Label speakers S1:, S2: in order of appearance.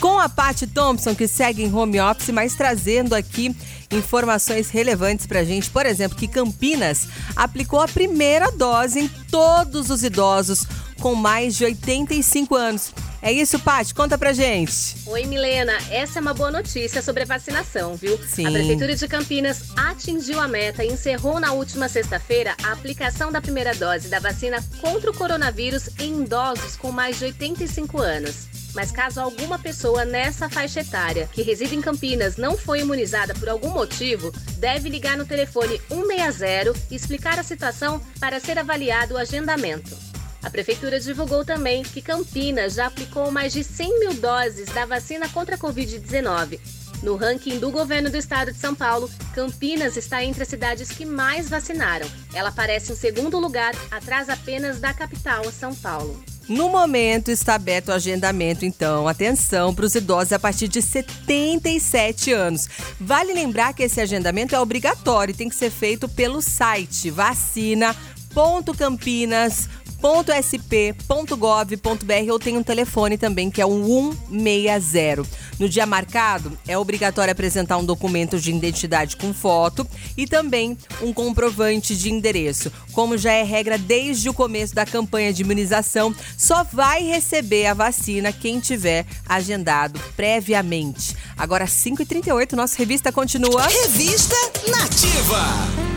S1: com a Paty Thompson, que segue em home office, mas trazendo aqui informações relevantes pra gente. Por exemplo, que Campinas aplicou a primeira dose em todos os idosos com mais de 85 anos. É isso, Paty? Conta pra gente.
S2: Oi, Milena. Essa é uma boa notícia sobre a vacinação, viu?
S1: Sim.
S2: A Prefeitura de Campinas atingiu a meta e encerrou na última sexta-feira a aplicação da primeira dose da vacina contra o coronavírus em idosos com mais de 85 anos. Mas caso alguma pessoa nessa faixa etária que reside em Campinas não foi imunizada por algum motivo, deve ligar no telefone 160 e explicar a situação para ser avaliado o agendamento. A Prefeitura divulgou também que Campinas já aplicou mais de 100 mil doses da vacina contra a Covid-19. No ranking do governo do estado de São Paulo, Campinas está entre as cidades que mais vacinaram. Ela aparece em segundo lugar, atrás apenas da capital, São Paulo.
S1: No momento está aberto o agendamento, então, atenção para os idosos a partir de 77 anos. Vale lembrar que esse agendamento é obrigatório e tem que ser feito pelo site vacina.campinas.com sp.gov.br ou tem um telefone também que é o 160. No dia marcado, é obrigatório apresentar um documento de identidade com foto e também um comprovante de endereço. Como já é regra desde o começo da campanha de imunização, só vai receber a vacina quem tiver agendado previamente. Agora, 5h38, nossa revista continua.
S3: Revista Nativa.